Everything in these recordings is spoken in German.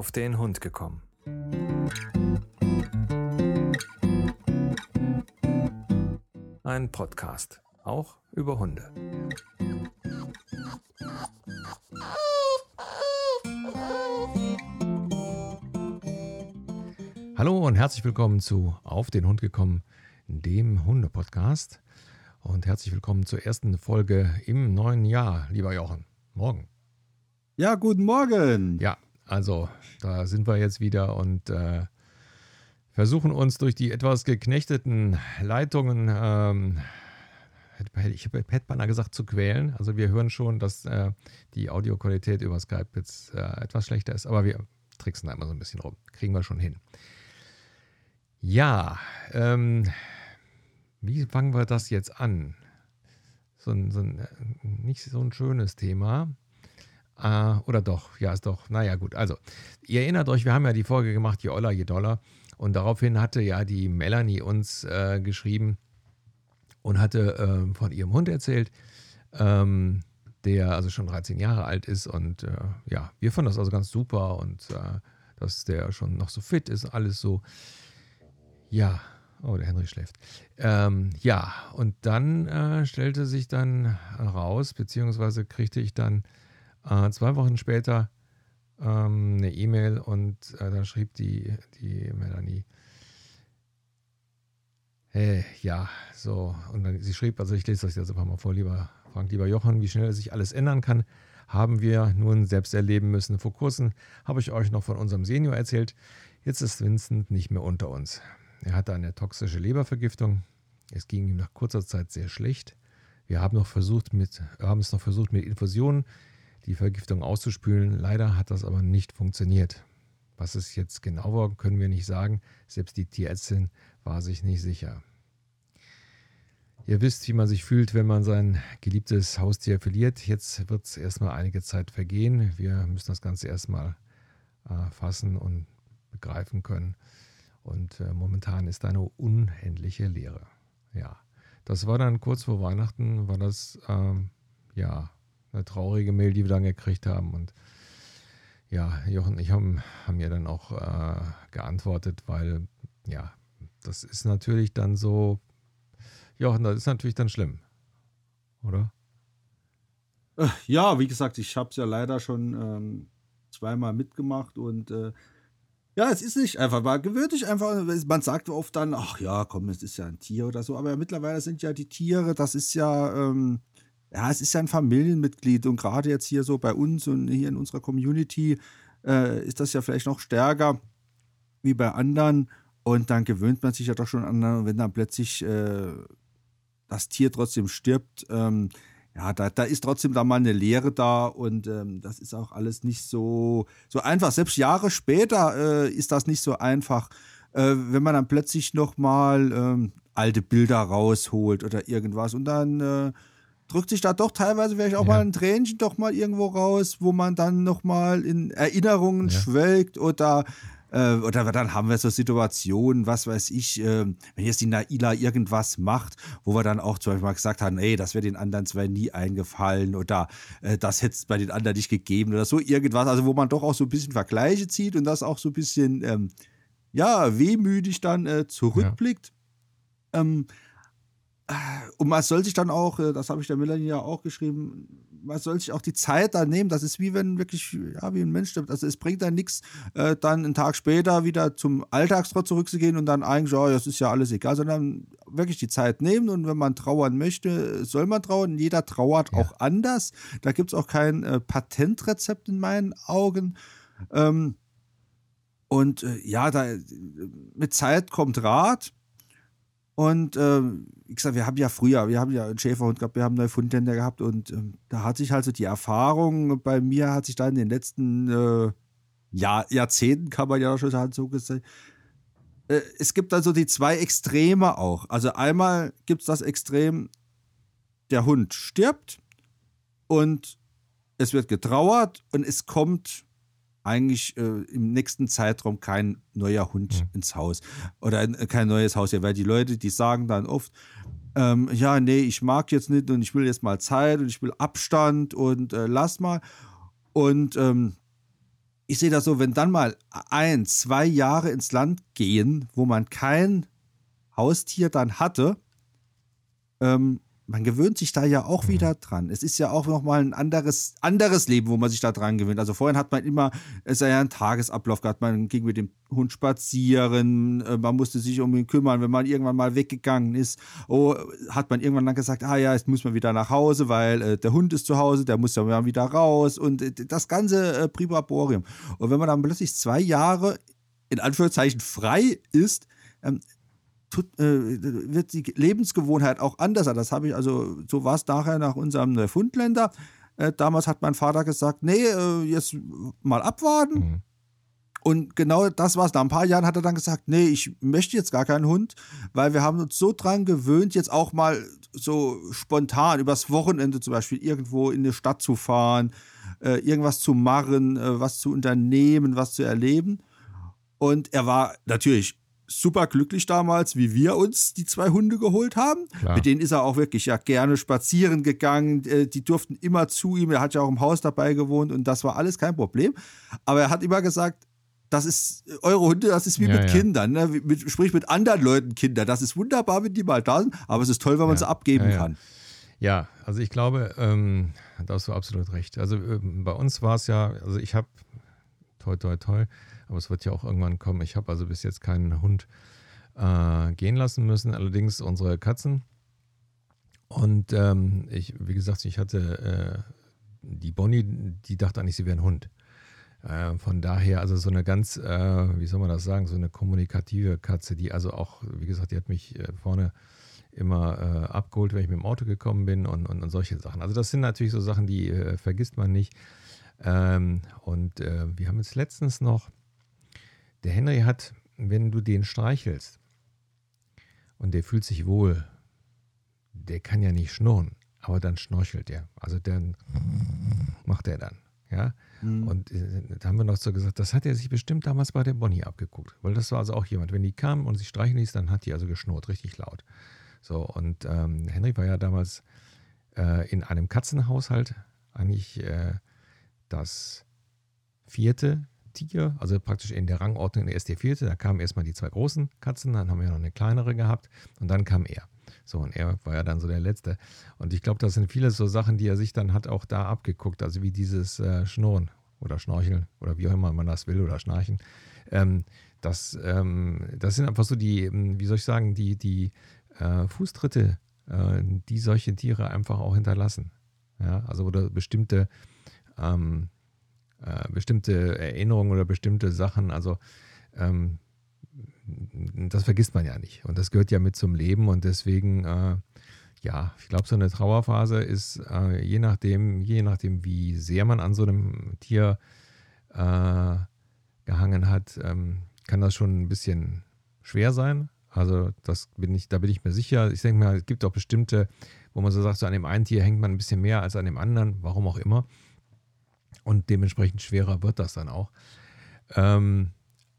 auf den Hund gekommen. Ein Podcast, auch über Hunde. Hallo und herzlich willkommen zu Auf den Hund gekommen, dem Hunde-Podcast. Und herzlich willkommen zur ersten Folge im neuen Jahr, lieber Jochen. Morgen. Ja, guten Morgen. Ja, also da sind wir jetzt wieder und äh, versuchen uns durch die etwas geknechteten Leitungen, ähm, ich hätte beinahe gesagt, zu quälen. Also wir hören schon, dass äh, die Audioqualität über Skype jetzt äh, etwas schlechter ist, aber wir tricksen da immer so ein bisschen rum. Kriegen wir schon hin. Ja, ähm, wie fangen wir das jetzt an? So ein, so ein äh, nicht so ein schönes Thema. Äh, oder doch, ja, ist doch. Naja, gut. Also, ihr erinnert euch, wir haben ja die Folge gemacht, je Oller, je Dollar. Und daraufhin hatte ja die Melanie uns äh, geschrieben und hatte äh, von ihrem Hund erzählt, ähm, der also schon 13 Jahre alt ist. Und äh, ja, wir fanden das also ganz super und äh, dass der schon noch so fit ist, alles so. Ja, Oh, der Henry schläft. Ähm, ja, und dann äh, stellte sich dann raus, beziehungsweise kriegte ich dann äh, zwei Wochen später ähm, eine E-Mail und äh, da schrieb die, die Melanie, hey, ja, so. Und dann, sie schrieb, also ich lese das jetzt einfach mal vor, lieber Frank, lieber Jochen, wie schnell sich alles ändern kann, haben wir nun selbst erleben müssen. Vor kurzem habe ich euch noch von unserem Senior erzählt. Jetzt ist Vincent nicht mehr unter uns. Er hatte eine toxische Lebervergiftung. Es ging ihm nach kurzer Zeit sehr schlecht. Wir haben, noch versucht mit, haben es noch versucht mit Infusionen die Vergiftung auszuspülen. Leider hat das aber nicht funktioniert. Was es jetzt genau war, können wir nicht sagen. Selbst die Tierärztin war sich nicht sicher. Ihr wisst, wie man sich fühlt, wenn man sein geliebtes Haustier verliert. Jetzt wird es erstmal einige Zeit vergehen. Wir müssen das Ganze erstmal äh, fassen und begreifen können. Und äh, momentan ist eine unendliche Leere. Ja, das war dann kurz vor Weihnachten, war das ähm, ja eine traurige Mail, die wir dann gekriegt haben. Und ja, Jochen und ich haben, haben ja dann auch äh, geantwortet, weil ja, das ist natürlich dann so, Jochen, das ist natürlich dann schlimm, oder? Äh, ja, wie gesagt, ich habe es ja leider schon ähm, zweimal mitgemacht und äh, ja, es ist nicht einfach, man gewöhnt sich einfach, man sagt oft dann, ach ja, komm, es ist ja ein Tier oder so, aber mittlerweile sind ja die Tiere, das ist ja, ähm, ja, es ist ja ein Familienmitglied und gerade jetzt hier so bei uns und hier in unserer Community äh, ist das ja vielleicht noch stärker wie bei anderen und dann gewöhnt man sich ja doch schon an, wenn dann plötzlich äh, das Tier trotzdem stirbt, ähm, ja, da, da ist trotzdem da mal eine Lehre da und ähm, das ist auch alles nicht so, so einfach. Selbst Jahre später äh, ist das nicht so einfach, äh, wenn man dann plötzlich nochmal ähm, alte Bilder rausholt oder irgendwas und dann äh, drückt sich da doch teilweise vielleicht auch ja. mal ein Tränchen doch mal irgendwo raus, wo man dann nochmal in Erinnerungen ja. schwelgt oder äh, oder dann haben wir so Situationen, was weiß ich, äh, wenn jetzt die Naila irgendwas macht, wo wir dann auch zum Beispiel mal gesagt haben, ey, das wäre den anderen zwei nie eingefallen oder äh, das hätte es bei den anderen nicht gegeben oder so irgendwas. Also wo man doch auch so ein bisschen Vergleiche zieht und das auch so ein bisschen, ähm, ja, wehmütig dann äh, zurückblickt. Ja. Ähm, und man soll sich dann auch, äh, das habe ich der Melanie ja auch geschrieben, man soll sich auch die Zeit da nehmen. Das ist wie wenn wirklich, ja, wie ein Mensch stirbt. Also es bringt dann nichts, äh, dann einen Tag später wieder zum Alltagstrott zurückzugehen und dann eigentlich, oh, das ist ja alles egal, sondern wirklich die Zeit nehmen und wenn man trauern möchte, soll man trauern. Jeder trauert ja. auch anders. Da gibt es auch kein äh, Patentrezept in meinen Augen. Ähm, und äh, ja, da, mit Zeit kommt Rat. Und äh, wie gesagt, wir haben ja früher, wir haben ja einen Schäferhund gehabt, wir haben Neufundländer gehabt und ähm, da hat sich also die Erfahrung bei mir hat sich da in den letzten äh, Jahr, Jahrzehnten, kann man ja schon sagen, so gesagt, äh, es gibt also die zwei Extreme auch. Also einmal gibt es das Extrem, der Hund stirbt und es wird getrauert und es kommt eigentlich äh, im nächsten Zeitraum kein neuer Hund mhm. ins Haus oder äh, kein neues Haus. Ja, weil die Leute, die sagen dann oft, ähm, ja, nee, ich mag jetzt nicht und ich will jetzt mal Zeit und ich will Abstand und äh, lass mal. Und ähm, ich sehe das so, wenn dann mal ein, zwei Jahre ins Land gehen, wo man kein Haustier dann hatte, ähm, man gewöhnt sich da ja auch mhm. wieder dran. Es ist ja auch nochmal ein anderes, anderes Leben, wo man sich da dran gewöhnt. Also vorhin hat man immer, es ist ja ein Tagesablauf gehabt, man ging mit dem Hund spazieren, äh, man musste sich um ihn kümmern, wenn man irgendwann mal weggegangen ist. Oh, hat man irgendwann dann gesagt, ah ja, jetzt muss man wieder nach Hause, weil äh, der Hund ist zu Hause, der muss ja wieder raus und äh, das ganze äh, Pribaborium. Und wenn man dann plötzlich zwei Jahre in Anführungszeichen frei ist, ähm, tut, äh, wird die Lebensgewohnheit auch anders. Das habe ich, also so war es nachher nach unserem äh, Fundländer. Äh, damals hat mein Vater gesagt, nee, äh, jetzt mal abwarten. Mhm. Und genau das war es. Nach ein paar Jahren hat er dann gesagt, nee, ich möchte jetzt gar keinen Hund, weil wir haben uns so dran gewöhnt, jetzt auch mal so spontan übers Wochenende zum Beispiel irgendwo in eine Stadt zu fahren, äh, irgendwas zu machen, äh, was zu unternehmen, was zu erleben. Und er war natürlich super glücklich damals, wie wir uns die zwei Hunde geholt haben. Klar. Mit denen ist er auch wirklich ja gerne spazieren gegangen. Äh, die durften immer zu ihm. Er hat ja auch im Haus dabei gewohnt und das war alles kein Problem. Aber er hat immer gesagt, das ist eure Hunde, das ist wie ja, mit ja. Kindern, ne? mit, sprich mit anderen Leuten Kinder. Das ist wunderbar, wenn die mal da sind, aber es ist toll, wenn man ja, sie abgeben kann. Ja, also ich glaube, ähm, da hast du absolut recht. Also ähm, bei uns war es ja, also ich habe, toi, toi, toi, aber es wird ja auch irgendwann kommen. Ich habe also bis jetzt keinen Hund äh, gehen lassen müssen, allerdings unsere Katzen. Und ähm, ich, wie gesagt, ich hatte äh, die Bonnie, die dachte eigentlich, sie wäre ein Hund. Äh, von daher, also so eine ganz, äh, wie soll man das sagen, so eine kommunikative Katze, die also auch, wie gesagt, die hat mich äh, vorne immer äh, abgeholt, wenn ich mit dem Auto gekommen bin und, und, und solche Sachen. Also das sind natürlich so Sachen, die vergisst man nicht. Ähm, und wir haben jetzt letztens noch der Henry hat, wenn du den streichelst und der fühlt sich wohl, der kann ja nicht schnurren, aber dann schnorchelt er. Also dann macht er dann. Ja, mhm. und äh, da haben wir noch so gesagt, das hat er sich bestimmt damals bei der Bonnie abgeguckt, weil das war also auch jemand, wenn die kam und sich streichen ließ, dann hat die also geschnurrt, richtig laut. So, und ähm, Henry war ja damals äh, in einem Katzenhaushalt eigentlich äh, das vierte Tiger, also praktisch in der Rangordnung der erste vierte. Da kamen erstmal die zwei großen Katzen, dann haben wir noch eine kleinere gehabt und dann kam er. So, und er war ja dann so der Letzte. Und ich glaube, das sind viele so Sachen, die er sich dann hat auch da abgeguckt, also wie dieses äh, Schnurren oder Schnorcheln oder wie auch immer man das will oder Schnarchen. Ähm, das, ähm, das sind einfach so die, ähm, wie soll ich sagen, die, die äh, Fußtritte, äh, die solche Tiere einfach auch hinterlassen. Ja, also oder bestimmte ähm, äh, bestimmte Erinnerungen oder bestimmte Sachen. Also ähm, das vergisst man ja nicht. Und das gehört ja mit zum Leben. Und deswegen, äh, ja, ich glaube, so eine Trauerphase ist äh, je nachdem, je nachdem, wie sehr man an so einem Tier äh, gehangen hat, ähm, kann das schon ein bisschen schwer sein. Also das bin ich, da bin ich mir sicher. Ich denke mal, es gibt auch bestimmte, wo man so sagt, so an dem einen Tier hängt man ein bisschen mehr als an dem anderen, warum auch immer. Und dementsprechend schwerer wird das dann auch. Ähm,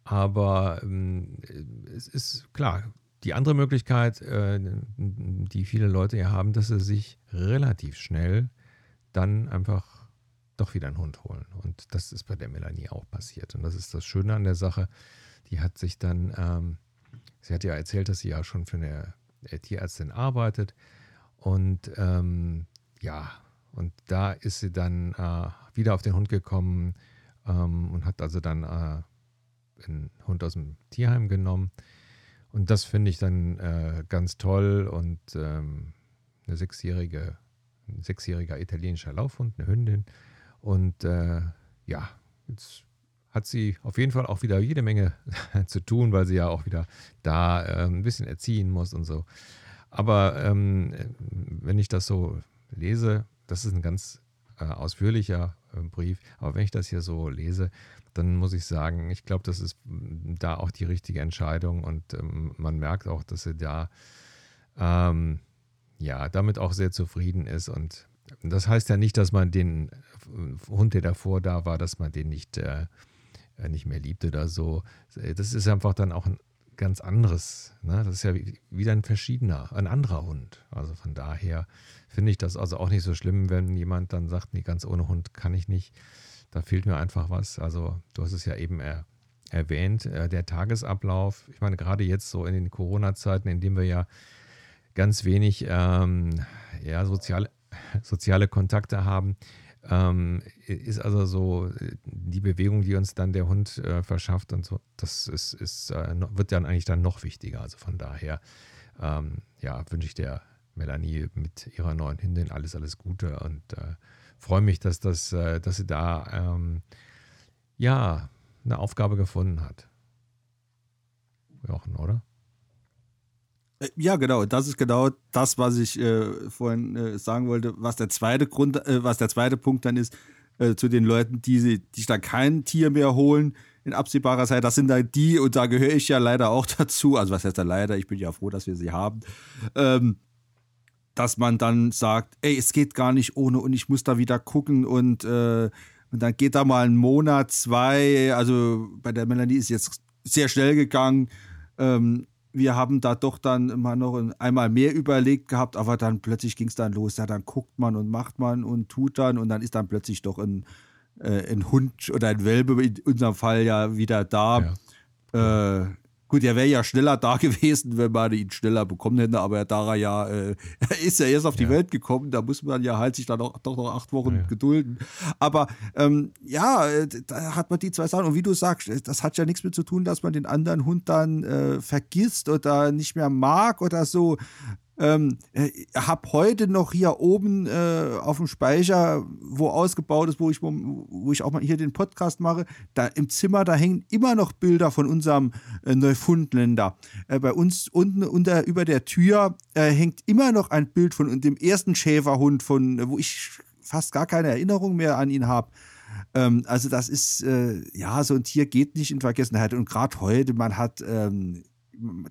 aber ähm, es ist klar, die andere Möglichkeit, äh, die viele Leute ja haben, dass sie sich relativ schnell dann einfach doch wieder einen Hund holen. Und das ist bei der Melanie auch passiert. Und das ist das Schöne an der Sache. Die hat sich dann, ähm, sie hat ja erzählt, dass sie ja schon für eine Tierärztin arbeitet. Und ähm, ja, und da ist sie dann äh, wieder auf den Hund gekommen ähm, und hat also dann äh, einen Hund aus dem Tierheim genommen. Und das finde ich dann äh, ganz toll. Und ähm, eine sechsjährige, ein sechsjähriger italienischer Laufhund, eine Hündin. Und äh, ja, jetzt hat sie auf jeden Fall auch wieder jede Menge zu tun, weil sie ja auch wieder da äh, ein bisschen erziehen muss und so. Aber ähm, wenn ich das so lese, das ist ein ganz äh, ausführlicher äh, Brief, aber wenn ich das hier so lese, dann muss ich sagen, ich glaube, das ist mm, da auch die richtige Entscheidung. Und ähm, man merkt auch, dass sie da ähm, ja damit auch sehr zufrieden ist. Und das heißt ja nicht, dass man den äh, Hund, der davor da war, dass man den nicht, äh, äh nicht mehr liebt oder so. Das ist einfach dann auch ein ganz anderes. Ne? Das ist ja wieder ein verschiedener, ein anderer Hund. Also von daher finde ich das also auch nicht so schlimm, wenn jemand dann sagt, nee, ganz ohne Hund kann ich nicht. da fehlt mir einfach was. Also du hast es ja eben er, erwähnt, äh, der Tagesablauf. Ich meine, gerade jetzt so in den Corona-Zeiten, in denen wir ja ganz wenig ähm, ja, soziale, soziale Kontakte haben, ähm, ist also so die Bewegung, die uns dann der Hund äh, verschafft und so, das ist, ist äh, wird dann eigentlich dann noch wichtiger. Also von daher, ähm, ja, wünsche ich der Melanie mit ihrer neuen Hündin alles, alles Gute und äh, freue mich, dass, das, äh, dass sie da ähm, ja eine Aufgabe gefunden hat. Jochen, oder? Äh, ja, genau. Das ist genau das, was ich äh, vorhin äh, sagen wollte. Was der zweite Grund, äh, was der zweite Punkt dann ist, äh, zu den Leuten, die, sich da kein Tier mehr holen in absehbarer Zeit. Das sind dann die, und da gehöre ich ja leider auch dazu. Also was heißt da leider? Ich bin ja froh, dass wir sie haben. Ähm, dass man dann sagt, ey, es geht gar nicht ohne und ich muss da wieder gucken und, äh, und dann geht da mal ein Monat, zwei. Also bei der Melanie ist jetzt sehr schnell gegangen. Ähm, wir haben da doch dann immer noch einmal mehr überlegt gehabt, aber dann plötzlich ging es dann los. Ja, dann guckt man und macht man und tut dann und dann ist dann plötzlich doch ein, äh, ein Hund oder ein Welpe in unserem Fall ja wieder da. Ja. Äh, Gut, er wäre ja schneller da gewesen, wenn man ihn schneller bekommen hätte, aber da er ja, äh, ist ja erst auf die ja. Welt gekommen, da muss man ja halt sich dann doch, doch noch acht Wochen ja. gedulden. Aber ähm, ja, äh, da hat man die zwei Sachen. Und wie du sagst, äh, das hat ja nichts mit zu tun, dass man den anderen Hund dann äh, vergisst oder nicht mehr mag oder so. Ähm, äh, habe heute noch hier oben äh, auf dem Speicher, wo ausgebaut ist, wo ich, wo ich auch mal hier den Podcast mache, da im Zimmer, da hängen immer noch Bilder von unserem äh, Neufundländer. Äh, bei uns unten unter, über der Tür äh, hängt immer noch ein Bild von dem ersten Schäferhund, von, wo ich fast gar keine Erinnerung mehr an ihn habe. Ähm, also das ist, äh, ja, so ein Tier geht nicht in Vergessenheit. Und gerade heute, man hat ähm,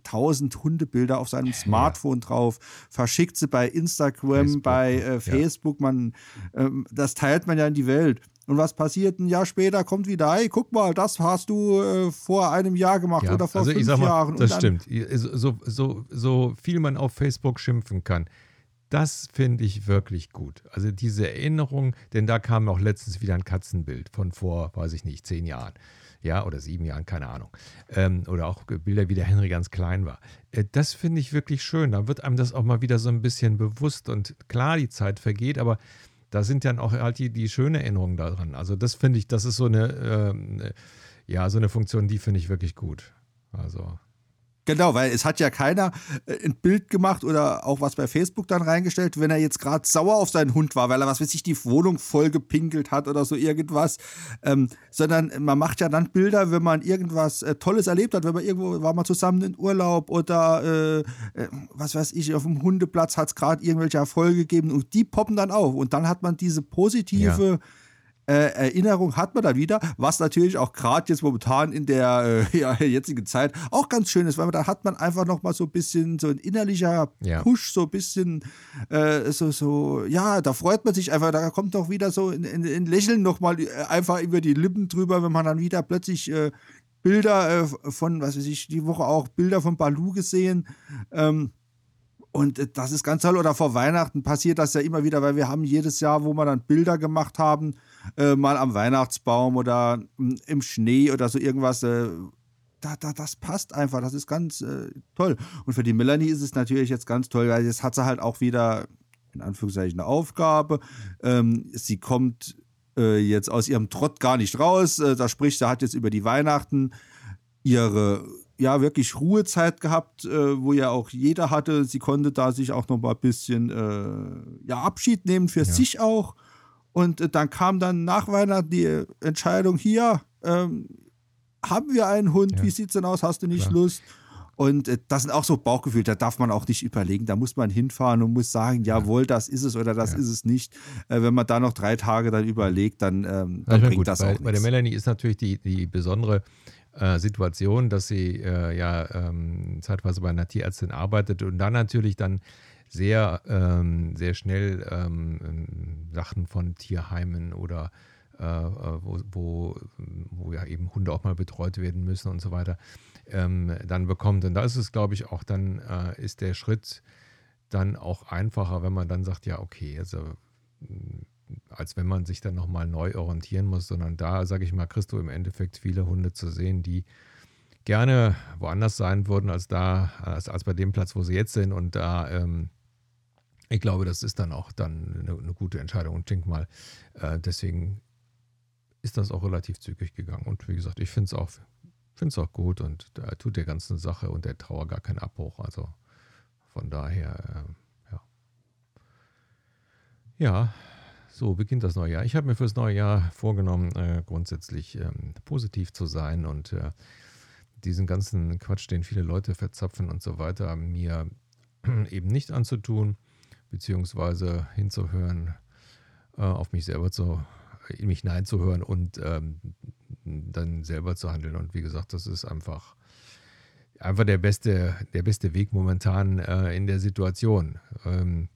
tausend Hundebilder auf seinem Smartphone ja. drauf, verschickt sie bei Instagram, Facebook, bei äh, Facebook, ja. man, ähm, das teilt man ja in die Welt. Und was passiert ein Jahr später? Kommt wieder, hey, guck mal, das hast du äh, vor einem Jahr gemacht ja, oder vor also fünf mal, Jahren. Das stimmt. So, so, so viel man auf Facebook schimpfen kann. Das finde ich wirklich gut. Also diese Erinnerung, denn da kam auch letztens wieder ein Katzenbild von vor, weiß ich nicht, zehn Jahren ja, oder sieben Jahren, keine Ahnung. Ähm, oder auch Bilder, wie der Henry ganz klein war. Äh, das finde ich wirklich schön. Da wird einem das auch mal wieder so ein bisschen bewusst und klar, die Zeit vergeht, aber da sind dann auch halt die, die schönen Erinnerungen daran. Also das finde ich, das ist so eine, äh, ja, so eine Funktion, die finde ich wirklich gut. Also Genau, weil es hat ja keiner äh, ein Bild gemacht oder auch was bei Facebook dann reingestellt, wenn er jetzt gerade sauer auf seinen Hund war, weil er, was weiß ich, die Wohnung voll gepinkelt hat oder so irgendwas. Ähm, sondern man macht ja dann Bilder, wenn man irgendwas äh, Tolles erlebt hat, wenn man irgendwo war man zusammen in Urlaub oder äh, äh, was weiß ich, auf dem Hundeplatz hat es gerade irgendwelche Erfolge gegeben und die poppen dann auf. Und dann hat man diese positive. Ja äh, Erinnerung hat man da wieder, was natürlich auch gerade jetzt momentan in der äh, ja, jetzigen Zeit auch ganz schön ist, weil man, da hat man einfach noch mal so ein bisschen so ein innerlicher ja. Push, so ein bisschen äh, so, so, ja, da freut man sich einfach, da kommt doch wieder so ein, ein, ein Lächeln noch mal äh, einfach über die Lippen drüber, wenn man dann wieder plötzlich äh, Bilder äh, von, was weiß ich, die Woche auch Bilder von Balu gesehen, ähm, und das ist ganz toll. Oder vor Weihnachten passiert das ja immer wieder, weil wir haben jedes Jahr, wo wir dann Bilder gemacht haben, äh, mal am Weihnachtsbaum oder hm, im Schnee oder so irgendwas. Äh, da, da, das passt einfach, das ist ganz äh, toll. Und für die Melanie ist es natürlich jetzt ganz toll, weil jetzt hat sie halt auch wieder, in Anführungszeichen, eine Aufgabe. Ähm, sie kommt äh, jetzt aus ihrem Trott gar nicht raus. Äh, da spricht, sie hat jetzt über die Weihnachten ihre ja wirklich Ruhezeit gehabt, äh, wo ja auch jeder hatte. Sie konnte da sich auch noch mal ein bisschen äh, ja, Abschied nehmen für ja. sich auch. Und äh, dann kam dann nach Weihnachten die Entscheidung hier, ähm, haben wir einen Hund, ja. wie es denn aus, hast du nicht Klar. Lust? Und äh, das sind auch so Bauchgefühle, da darf man auch nicht überlegen, da muss man hinfahren und muss sagen, jawohl, das ist es oder das ja. ist es nicht. Äh, wenn man da noch drei Tage dann überlegt, dann, ähm, dann bringt gut, das bei, auch Bei der Melanie ist natürlich die, die besondere äh, Situation, dass sie äh, ja ähm, zeitweise bei einer Tierärztin arbeitet und dann natürlich dann sehr, ähm, sehr schnell ähm, Sachen von Tierheimen oder äh, äh, wo, wo, wo, ja eben Hunde auch mal betreut werden müssen und so weiter, ähm, dann bekommt. Und da ist es, glaube ich, auch dann, äh, ist der Schritt dann auch einfacher, wenn man dann sagt, ja, okay, also als wenn man sich dann nochmal neu orientieren muss, sondern da, sage ich mal, du im Endeffekt viele Hunde zu sehen, die gerne woanders sein würden als da, als, als bei dem Platz, wo sie jetzt sind. Und da, ähm, ich glaube, das ist dann auch dann eine, eine gute Entscheidung. Und denk mal, äh, deswegen ist das auch relativ zügig gegangen. Und wie gesagt, ich finde es auch, find's auch gut und da tut der ganzen Sache und der Trauer gar keinen Abbruch. Also von daher, äh, ja. Ja, so beginnt das neue Jahr. Ich habe mir fürs neue Jahr vorgenommen, äh, grundsätzlich ähm, positiv zu sein und äh, diesen ganzen Quatsch, den viele Leute verzapfen und so weiter, mir eben nicht anzutun, beziehungsweise hinzuhören, äh, auf mich selber zu, in mich hineinzuhören und ähm, dann selber zu handeln. Und wie gesagt, das ist einfach, einfach der beste, der beste Weg momentan äh, in der Situation. Ähm,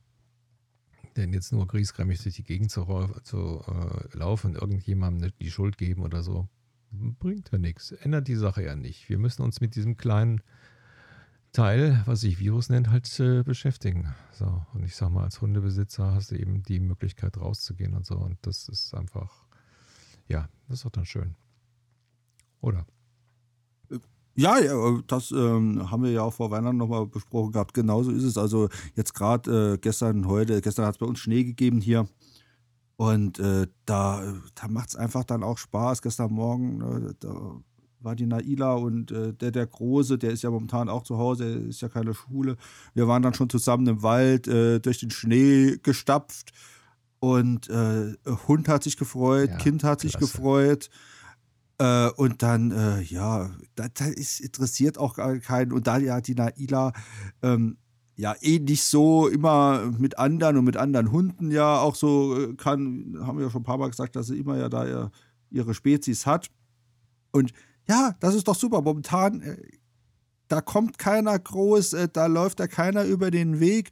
denn jetzt nur griesgrämig durch die Gegend zu, zu äh, laufen und irgendjemandem die Schuld geben oder so, bringt ja nichts. Ändert die Sache ja nicht. Wir müssen uns mit diesem kleinen Teil, was sich Virus nennt, halt äh, beschäftigen. So, und ich sag mal, als Hundebesitzer hast du eben die Möglichkeit rauszugehen und so. Und das ist einfach, ja, das ist doch dann schön. Oder? Ja, ja das ähm, haben wir ja auch vor Weihnachten nochmal besprochen gehabt. Genauso ist es. Also jetzt gerade äh, gestern, heute, gestern hat es bei uns Schnee gegeben hier. Und äh, da, da macht es einfach dann auch Spaß. Gestern Morgen, äh, da war die Naila und äh, der, der Große, der ist ja momentan auch zu Hause, ist ja keine Schule. Wir waren dann schon zusammen im Wald äh, durch den Schnee gestapft. Und äh, Hund hat sich gefreut, ja, Kind hat sich gefreut. Äh, und dann, äh, ja, da, da ist interessiert auch gar keinen. Und da ja die Naila ähm, ja eh nicht so immer mit anderen und mit anderen Hunden ja auch so äh, kann, haben wir ja schon ein paar Mal gesagt, dass sie immer ja da ihre Spezies hat. Und ja, das ist doch super. Momentan äh, da kommt keiner groß, äh, da läuft da keiner über den Weg.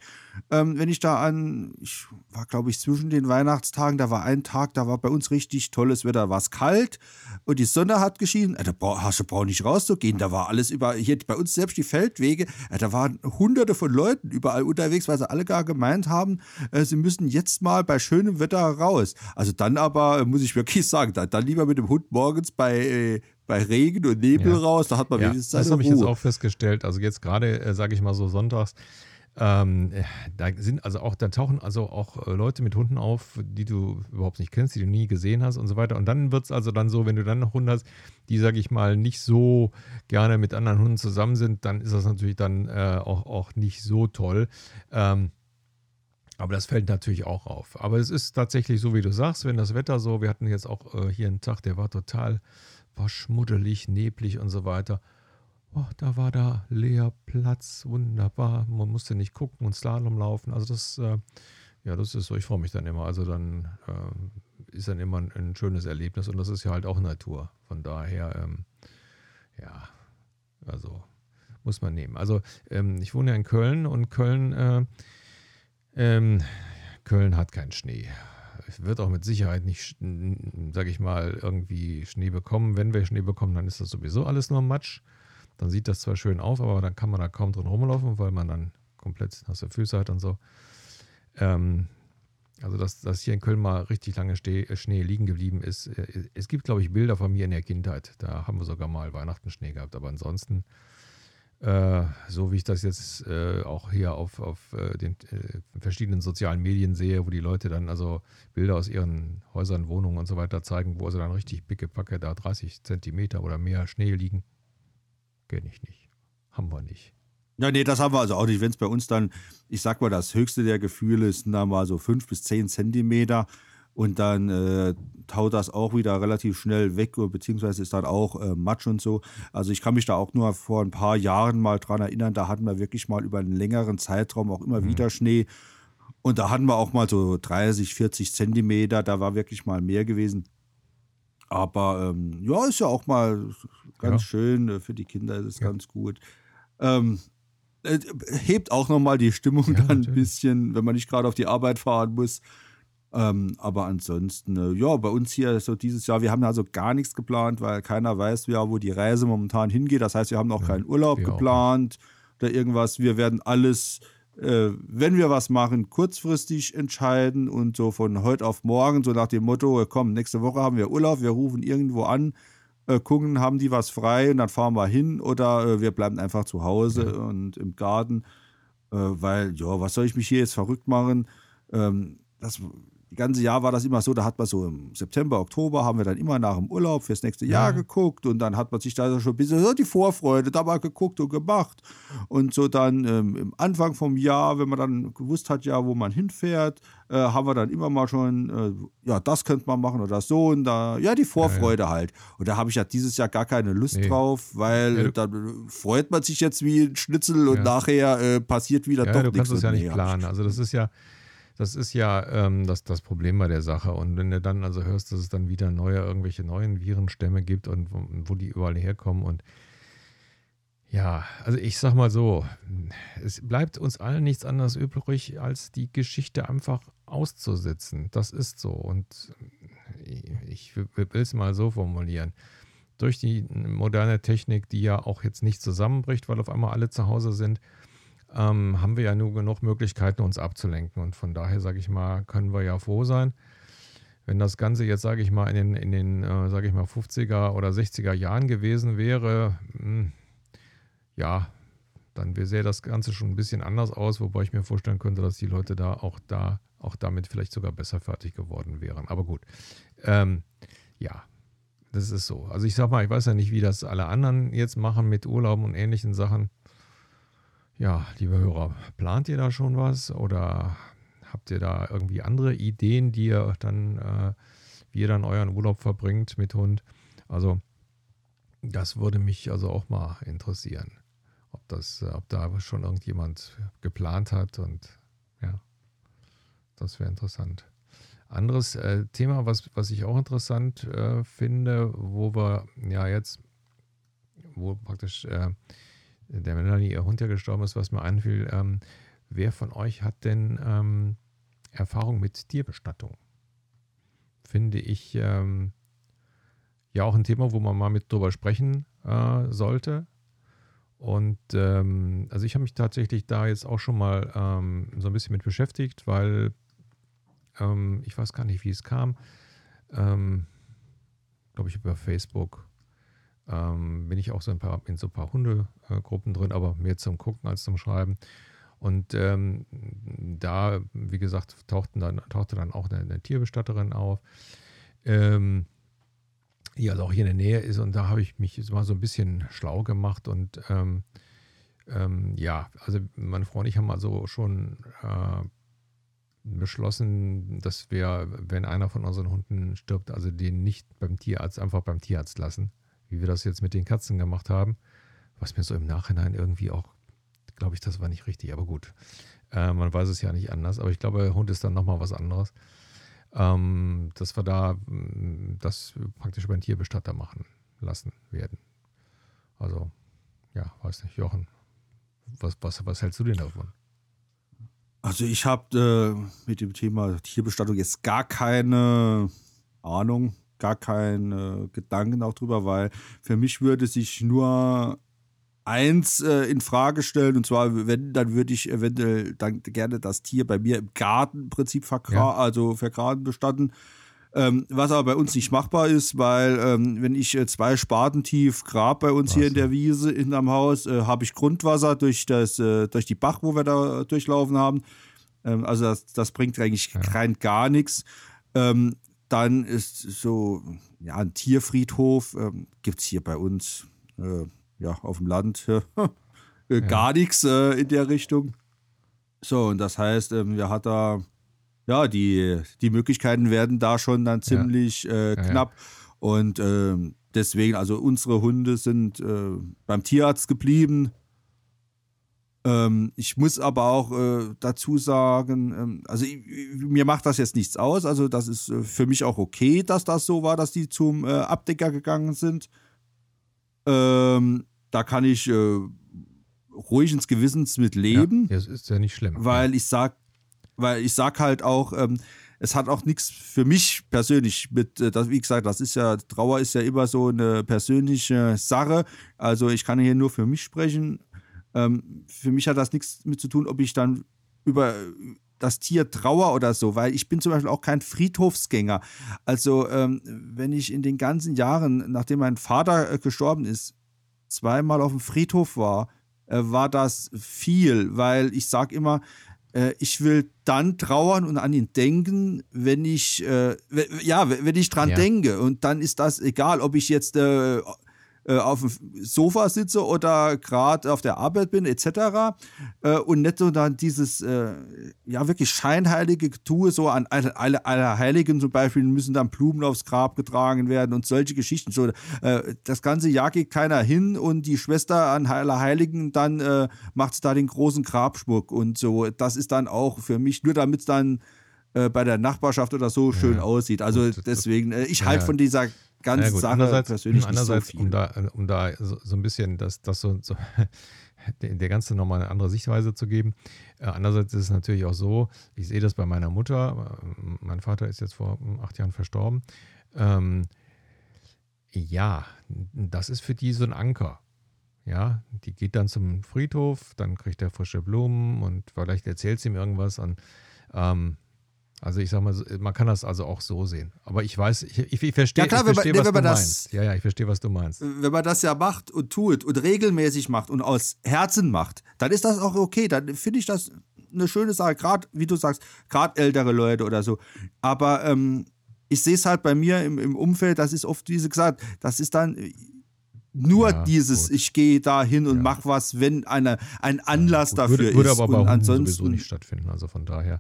Ähm, wenn ich da an, ich war glaube ich zwischen den Weihnachtstagen, da war ein Tag, da war bei uns richtig tolles Wetter, war es kalt und die Sonne hat geschienen. Äh, da hast du brauch nicht rauszugehen, da war alles über, hier bei uns selbst die Feldwege, äh, da waren hunderte von Leuten überall unterwegs, weil sie alle gar gemeint haben, äh, sie müssen jetzt mal bei schönem Wetter raus. Also dann aber, äh, muss ich wirklich sagen, dann, dann lieber mit dem Hund morgens bei, bei Regen und Nebel ja. raus, da hat man ja, wenigstens Das habe ich jetzt auch festgestellt. Also jetzt gerade, äh, sage ich mal so sonntags, ähm, äh, da sind also auch, da tauchen also auch äh, Leute mit Hunden auf, die du überhaupt nicht kennst, die du nie gesehen hast und so weiter. Und dann wird es also dann so, wenn du dann noch Hunde hast, die, sage ich mal, nicht so gerne mit anderen Hunden zusammen sind, dann ist das natürlich dann äh, auch, auch nicht so toll. Ähm, aber das fällt natürlich auch auf. Aber es ist tatsächlich so, wie du sagst, wenn das Wetter so, wir hatten jetzt auch äh, hier einen Tag, der war total war schmuddelig, neblig und so weiter. Oh, da war da leer Platz, wunderbar. Man musste nicht gucken und Slalom laufen. Also das, äh, ja, das ist so. Ich freue mich dann immer. Also dann äh, ist dann immer ein, ein, schönes Erlebnis und das ist ja halt auch Natur. Von daher, ähm, ja, also muss man nehmen. Also ähm, ich wohne ja in Köln und Köln, äh, ähm, Köln hat keinen Schnee wird auch mit Sicherheit nicht, sage ich mal, irgendwie Schnee bekommen. Wenn wir Schnee bekommen, dann ist das sowieso alles nur Matsch. Dann sieht das zwar schön aus, aber dann kann man da kaum drin rumlaufen, weil man dann komplett nasse Füße hat und so. Ähm, also, dass, dass hier in Köln mal richtig lange Schnee liegen geblieben ist. Äh, es gibt, glaube ich, Bilder von mir in der Kindheit. Da haben wir sogar mal Weihnachten Schnee gehabt. Aber ansonsten äh, so wie ich das jetzt äh, auch hier auf, auf äh, den äh, verschiedenen sozialen Medien sehe, wo die Leute dann also Bilder aus ihren Häusern, Wohnungen und so weiter zeigen, wo sie dann richtig pickepacke da 30 Zentimeter oder mehr Schnee liegen. Kenne ich nicht. Haben wir nicht. Ja, nee, das haben wir also auch nicht. Wenn es bei uns dann, ich sag mal, das höchste der Gefühle sind dann mal so fünf bis zehn Zentimeter und dann äh, taut das auch wieder relativ schnell weg, beziehungsweise ist dann auch äh, Matsch und so. Also ich kann mich da auch nur vor ein paar Jahren mal dran erinnern, da hatten wir wirklich mal über einen längeren Zeitraum auch immer mhm. wieder Schnee. Und da hatten wir auch mal so 30, 40 Zentimeter, da war wirklich mal mehr gewesen. Aber ähm, ja, ist ja auch mal ganz ja. schön, äh, für die Kinder ist es ja. ganz gut. Ähm, äh, hebt auch nochmal die Stimmung ja, dann ein bisschen, wenn man nicht gerade auf die Arbeit fahren muss. Ähm, aber ansonsten, äh, ja, bei uns hier so dieses Jahr, wir haben also gar nichts geplant, weil keiner weiß, ja, wo die Reise momentan hingeht. Das heißt, wir haben auch keinen Urlaub geplant oder irgendwas. Wir werden alles äh, wenn wir was machen, kurzfristig entscheiden und so von heute auf morgen, so nach dem Motto, komm, nächste Woche haben wir Urlaub, wir rufen irgendwo an, äh, gucken, haben die was frei und dann fahren wir hin oder äh, wir bleiben einfach zu Hause ja. und im Garten, äh, weil, ja, was soll ich mich hier jetzt verrückt machen? Ähm, das das ganze Jahr war das immer so, da hat man so im September, Oktober, haben wir dann immer nach dem Urlaub fürs nächste Jahr ja. geguckt und dann hat man sich da schon ein bisschen so die Vorfreude da mal geguckt und gemacht. Und so dann ähm, im Anfang vom Jahr, wenn man dann gewusst hat, ja, wo man hinfährt, äh, haben wir dann immer mal schon, äh, ja, das könnte man machen oder so und da, ja, die Vorfreude ja, ja. halt. Und da habe ich ja dieses Jahr gar keine Lust nee. drauf, weil ja, dann freut man sich jetzt wie ein Schnitzel und nachher äh, passiert wieder doch nichts. Du kannst es ja nicht planen. Also das ist ja, das ist ja ähm, das, das Problem bei der Sache. Und wenn du dann also hörst, dass es dann wieder neue, irgendwelche neuen Virenstämme gibt und wo, wo die überall herkommen und ja, also ich sag mal so, es bleibt uns allen nichts anderes übrig, als die Geschichte einfach auszusitzen. Das ist so. Und ich will es mal so formulieren. Durch die moderne Technik, die ja auch jetzt nicht zusammenbricht, weil auf einmal alle zu Hause sind, ähm, haben wir ja nur genug Möglichkeiten, uns abzulenken. Und von daher, sage ich mal, können wir ja froh sein. Wenn das Ganze jetzt, sage ich mal, in den, in den äh, sage ich mal, 50er oder 60er Jahren gewesen wäre, mh, hm, ja, dann sähe das Ganze schon ein bisschen anders aus, wobei ich mir vorstellen könnte, dass die Leute da auch da auch damit vielleicht sogar besser fertig geworden wären. Aber gut, ähm, ja, das ist so. Also ich sag mal, ich weiß ja nicht, wie das alle anderen jetzt machen mit Urlauben und ähnlichen Sachen. Ja, liebe Hörer, plant ihr da schon was oder habt ihr da irgendwie andere Ideen, die ihr dann, äh, wie ihr dann euren Urlaub verbringt mit Hund? Also, das würde mich also auch mal interessieren, ob das, ob da schon irgendjemand geplant hat und ja, das wäre interessant. Anderes äh, Thema, was, was ich auch interessant äh, finde, wo wir ja jetzt, wo praktisch äh, der Melanie ihr Hund ja gestorben ist, was mir einfiel, ähm, wer von euch hat denn ähm, Erfahrung mit Tierbestattung? Finde ich ähm, ja auch ein Thema, wo man mal mit drüber sprechen äh, sollte. Und ähm, also ich habe mich tatsächlich da jetzt auch schon mal ähm, so ein bisschen mit beschäftigt, weil ähm, ich weiß gar nicht, wie es kam. Glaube ich über Facebook ähm, bin ich auch so ein paar, in so ein paar Hundegruppen drin, aber mehr zum Gucken als zum Schreiben. Und ähm, da, wie gesagt, tauchten dann, tauchte dann auch eine, eine Tierbestatterin auf, ähm, die also auch hier in der Nähe ist. Und da habe ich mich mal so ein bisschen schlau gemacht. Und ähm, ähm, ja, also meine Frau und ich haben also schon äh, beschlossen, dass wir, wenn einer von unseren Hunden stirbt, also den nicht beim Tierarzt, einfach beim Tierarzt lassen wie wir das jetzt mit den Katzen gemacht haben, was mir so im Nachhinein irgendwie auch, glaube ich, das war nicht richtig, aber gut. Äh, man weiß es ja nicht anders, aber ich glaube, Hund ist dann nochmal was anderes. Ähm, dass wir da mm, das praktisch über einen Tierbestatter machen lassen werden. Also, ja, weiß nicht, Jochen, was, was, was hältst du denn davon? Also ich habe äh, mit dem Thema Tierbestattung jetzt gar keine Ahnung gar keine Gedanken auch drüber, weil für mich würde sich nur eins äh, in Frage stellen und zwar wenn dann würde ich eventuell dann gerne das Tier bei mir im Garten im Prinzip vergra ja. also vergraben bestatten ähm, was aber bei uns nicht machbar ist, weil ähm, wenn ich äh, zwei Spaten tief grab bei uns Wasser. hier in der Wiese hinterm Haus, äh, habe ich Grundwasser durch, das, äh, durch die Bach, wo wir da durchlaufen haben. Ähm, also das, das bringt eigentlich ja. rein gar nichts. Dann ist so, ja, ein Tierfriedhof ähm, gibt es hier bei uns, äh, ja, auf dem Land äh, ja. gar nichts äh, in der Richtung. So, und das heißt, ähm, wir hat da, ja, die, die Möglichkeiten werden da schon dann ziemlich ja. Äh, knapp. Und ähm, deswegen, also unsere Hunde sind äh, beim Tierarzt geblieben ähm, ich muss aber auch äh, dazu sagen, ähm, also ich, mir macht das jetzt nichts aus. Also das ist äh, für mich auch okay, dass das so war, dass die zum äh, Abdecker gegangen sind. Ähm, da kann ich äh, ruhig ins Gewissens mit leben. Ja, das ist ja nicht schlimm. Weil ich sag, weil ich sag halt auch, ähm, es hat auch nichts für mich persönlich mit, äh, das, wie gesagt, das ist ja, Trauer ist ja immer so eine persönliche Sache. Also ich kann hier nur für mich sprechen Ähm, für mich hat das nichts mit zu tun, ob ich dann über das Tier trauer oder so, weil ich bin zum Beispiel auch kein Friedhofsgänger. Also ähm, wenn ich in den ganzen Jahren, nachdem mein Vater äh, gestorben ist, zweimal auf dem Friedhof war, äh, war das viel, weil ich sage immer, äh, ich will dann trauern und an ihn denken, wenn ich, äh, ja, wenn ich dran ja. denke. Und dann ist das egal, ob ich jetzt äh, auf dem Sofa sitze oder gerade auf der Arbeit bin, etc. Äh, und nicht so dann dieses, äh, ja, wirklich scheinheilige Getue, so an alle, alle, alle Heiligen zum Beispiel müssen dann Blumen aufs Grab getragen werden und solche Geschichten. So, äh, das ganze Jahr geht keiner hin und die Schwester an Heiligen dann äh, macht da den großen Grabschmuck und so. Das ist dann auch für mich nur damit es dann äh, bei der Nachbarschaft oder so schön ja. aussieht. Also deswegen, ich halte ja. von dieser ganz ja, gut. Sache andererseits, persönlich andererseits, so um da, um da so, so, ein bisschen das, das so, so der Ganze nochmal eine andere Sichtweise zu geben. Äh, andererseits ist es natürlich auch so, ich sehe das bei meiner Mutter, äh, mein Vater ist jetzt vor acht Jahren verstorben. Ähm, ja, das ist für die so ein Anker. Ja, die geht dann zum Friedhof, dann kriegt er frische Blumen und vielleicht erzählt sie ihm irgendwas und ähm, also ich sag mal, man kann das also auch so sehen. Aber ich weiß, ich, ich, ich verstehe, ja, klar, ich verstehe man, was du das, meinst. Ja, ja, ich verstehe, was du meinst. Wenn man das ja macht und tut und regelmäßig macht und aus Herzen macht, dann ist das auch okay. Dann finde ich das eine schöne Sache. Gerade, wie du sagst, gerade ältere Leute oder so. Aber ähm, ich sehe es halt bei mir im, im Umfeld, das ist oft, wie sie gesagt, das ist dann nur ja, dieses, gut. ich gehe da hin und ja. mache was, wenn eine, ein Anlass ja, dafür würde, ist. Würde aber bei ansonsten sowieso nicht stattfinden. Also von daher.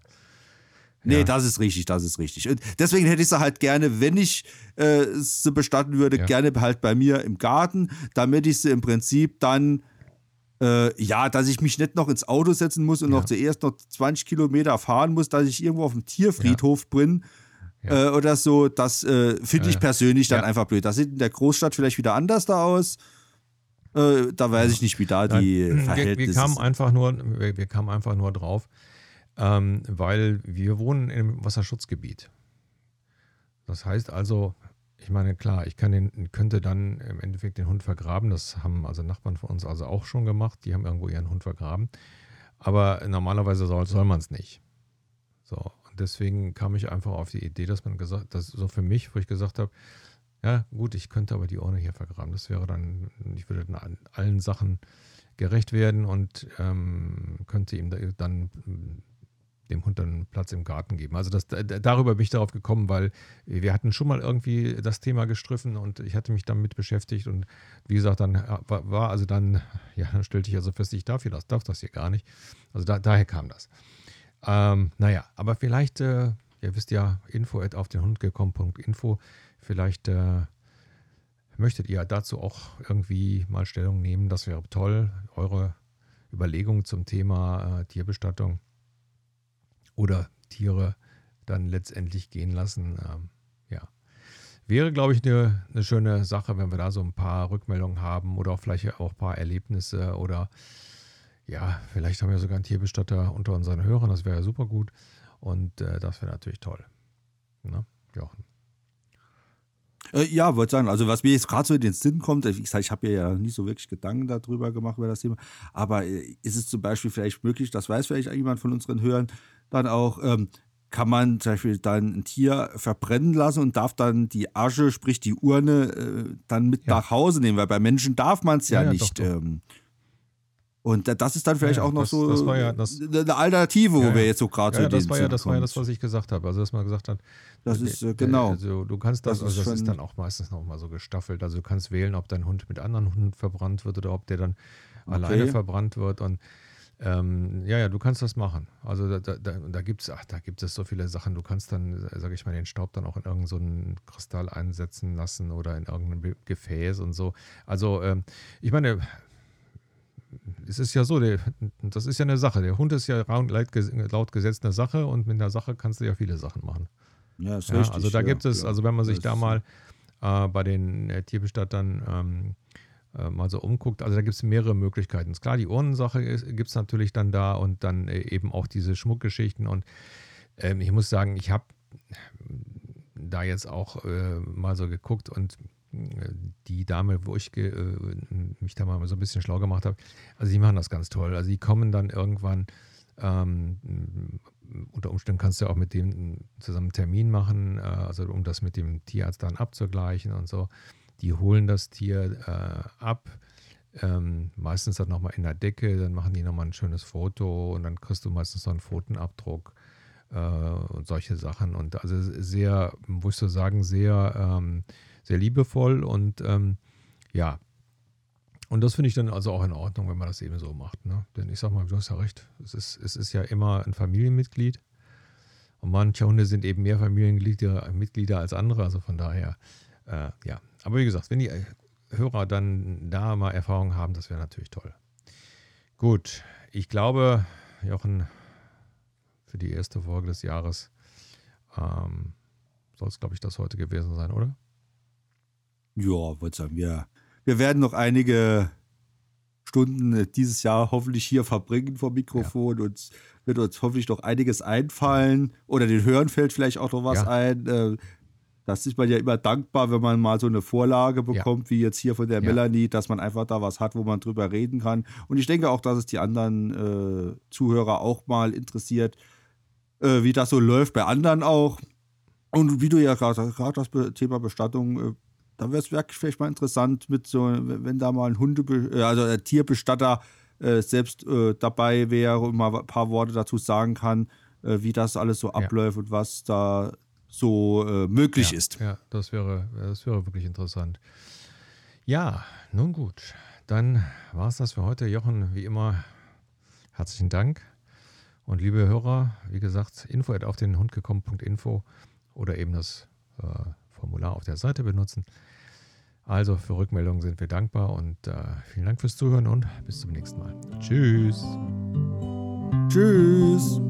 Nee, ja. das ist richtig, das ist richtig. Und deswegen hätte ich sie halt gerne, wenn ich äh, sie bestatten würde, ja. gerne halt bei mir im Garten, damit ich sie im Prinzip dann, äh, ja, dass ich mich nicht noch ins Auto setzen muss und ja. noch zuerst noch 20 Kilometer fahren muss, dass ich irgendwo auf dem Tierfriedhof bin. Äh, oder so, das äh, finde ich persönlich dann einfach blöd. Das sieht in der Großstadt vielleicht wieder anders da aus. Äh, da weiß ich nicht, wie da die Verhältnisse wir, wir kamen einfach nur, wir, wir kamen einfach nur drauf ähm, weil wir wohnen im Wasserschutzgebiet. Das heißt also, ich meine, klar, ich den, könnte dann im Endeffekt den Hund vergraben. Das haben also Nachbarn von uns also auch schon gemacht. Die haben irgendwo ihren Hund vergraben. Aber normalerweise soll, soll man es nicht. So, und deswegen kam ich einfach auf die Idee, dass man gesagt, das so für mich, wo ich gesagt habe, ja, gut, ich könnte aber die Urne hier vergraben. Das wäre dann, ich würde dann allen Sachen gerecht werden und ähm, könnte ihm dann dem Hund dann Platz im Garten geben. Also das, darüber bin ich darauf gekommen, weil wir hatten schon mal irgendwie das Thema gestriffen und ich hatte mich damit beschäftigt und wie gesagt, dann war, war also dann, ja, dann stellte ich also fest, ich darf, hier das, darf das hier gar nicht. Also da, daher kam das. Ähm, naja, aber vielleicht, äh, ihr wisst ja, info auf den Hund gekommen.info, vielleicht äh, möchtet ihr dazu auch irgendwie mal Stellung nehmen, das wäre toll, eure Überlegungen zum Thema äh, Tierbestattung oder Tiere dann letztendlich gehen lassen. Ähm, ja. Wäre, glaube ich, eine, eine schöne Sache, wenn wir da so ein paar Rückmeldungen haben oder auch vielleicht auch ein paar Erlebnisse oder ja, vielleicht haben wir sogar einen Tierbestatter unter unseren Hörern, das wäre super gut und äh, das wäre natürlich toll. Ne? Jochen. Äh, ja, wollte sagen, also was mir jetzt gerade so in den Sinn kommt, gesagt, ich habe ja nicht so wirklich Gedanken darüber gemacht über das Thema, aber äh, ist es zum Beispiel vielleicht möglich, das weiß vielleicht jemand von unseren Hörern, dann auch, ähm, kann man zum Beispiel dann ein Tier verbrennen lassen und darf dann die Asche, sprich die Urne, äh, dann mit ja. nach Hause nehmen, weil bei Menschen darf man es ja, ja, nicht. Doch, doch. Ähm, und das ist dann vielleicht ja, auch noch das, so das ja das, eine Alternative, wo wir jetzt so gerade ja, so das war ja Das war ja das, was ich gesagt habe. Also, dass man gesagt hat, das ist äh, genau. Also, du kannst das, das also das ist dann auch meistens noch mal so gestaffelt. Also, du kannst wählen, ob dein Hund mit anderen Hunden verbrannt wird oder ob der dann okay. alleine verbrannt wird. Und ähm, ja, ja, du kannst das machen. Also da, da, da gibt es, da gibt es so viele Sachen. Du kannst dann, sage ich mal, den Staub dann auch in irgendeinen so Kristall einsetzen lassen oder in irgendein Gefäß und so. Also ähm, ich meine, es ist ja so, der, das ist ja eine Sache. Der Hund ist ja laut Gesetz eine Sache und mit einer Sache kannst du ja viele Sachen machen. Ja, ist ja, richtig. Also da ja, gibt es, also wenn man sich da mal äh, bei den äh, Tierbestattern ähm, äh, mal so umguckt, also da gibt es mehrere Möglichkeiten. Klar, die Urnensache gibt es natürlich dann da und dann äh, eben auch diese Schmuckgeschichten. Und ähm, ich muss sagen, ich habe da jetzt auch äh, mal so geguckt und die Dame, wo ich äh, mich da mal so ein bisschen schlau gemacht habe, also die machen das ganz toll. Also die kommen dann irgendwann, ähm, unter Umständen kannst du auch mit dem zusammen einen Termin machen, äh, also um das mit dem Tierarzt dann abzugleichen und so. Die holen das Tier äh, ab, ähm, meistens dann nochmal in der Decke, dann machen die nochmal ein schönes Foto und dann kriegst du meistens noch einen Pfotenabdruck äh, und solche Sachen. Und also sehr, muss ich so sagen, sehr, ähm, sehr liebevoll und ähm, ja. Und das finde ich dann also auch in Ordnung, wenn man das eben so macht. Ne? Denn ich sag mal, du hast ja recht, es ist, es ist ja immer ein Familienmitglied. Und manche Hunde sind eben mehr Familienmitglieder Mitglieder als andere, also von daher, äh, ja. Aber wie gesagt, wenn die Hörer dann da mal Erfahrung haben, das wäre natürlich toll. Gut, ich glaube, Jochen, für die erste Folge des Jahres ähm, soll es, glaube ich, das heute gewesen sein, oder? Ja, würde sagen, wir, wir werden noch einige Stunden dieses Jahr hoffentlich hier verbringen vor Mikrofon ja. und wird uns hoffentlich noch einiges einfallen oder den Hörern fällt vielleicht auch noch was ja. ein. Äh, das ist man ja immer dankbar, wenn man mal so eine Vorlage bekommt, ja. wie jetzt hier von der ja. Melanie, dass man einfach da was hat, wo man drüber reden kann. Und ich denke auch, dass es die anderen äh, Zuhörer auch mal interessiert, äh, wie das so läuft, bei anderen auch. Und wie du ja gerade das Thema Bestattung, äh, da wäre es wirklich vielleicht mal interessant, mit so, wenn da mal ein Hunde, äh, also ein Tierbestatter äh, selbst äh, dabei wäre und mal ein paar Worte dazu sagen kann, wie das alles so abläuft ja. und was da so äh, möglich ja, ist. Ja, das wäre, das wäre wirklich interessant. Ja, nun gut. Dann war es das für heute. Jochen, wie immer, herzlichen Dank. Und liebe Hörer, wie gesagt, info auf den Hund gekommen.info oder eben das äh, Formular auf der Seite benutzen. Also für Rückmeldungen sind wir dankbar und äh, vielen Dank fürs Zuhören und bis zum nächsten Mal. Tschüss. Tschüss.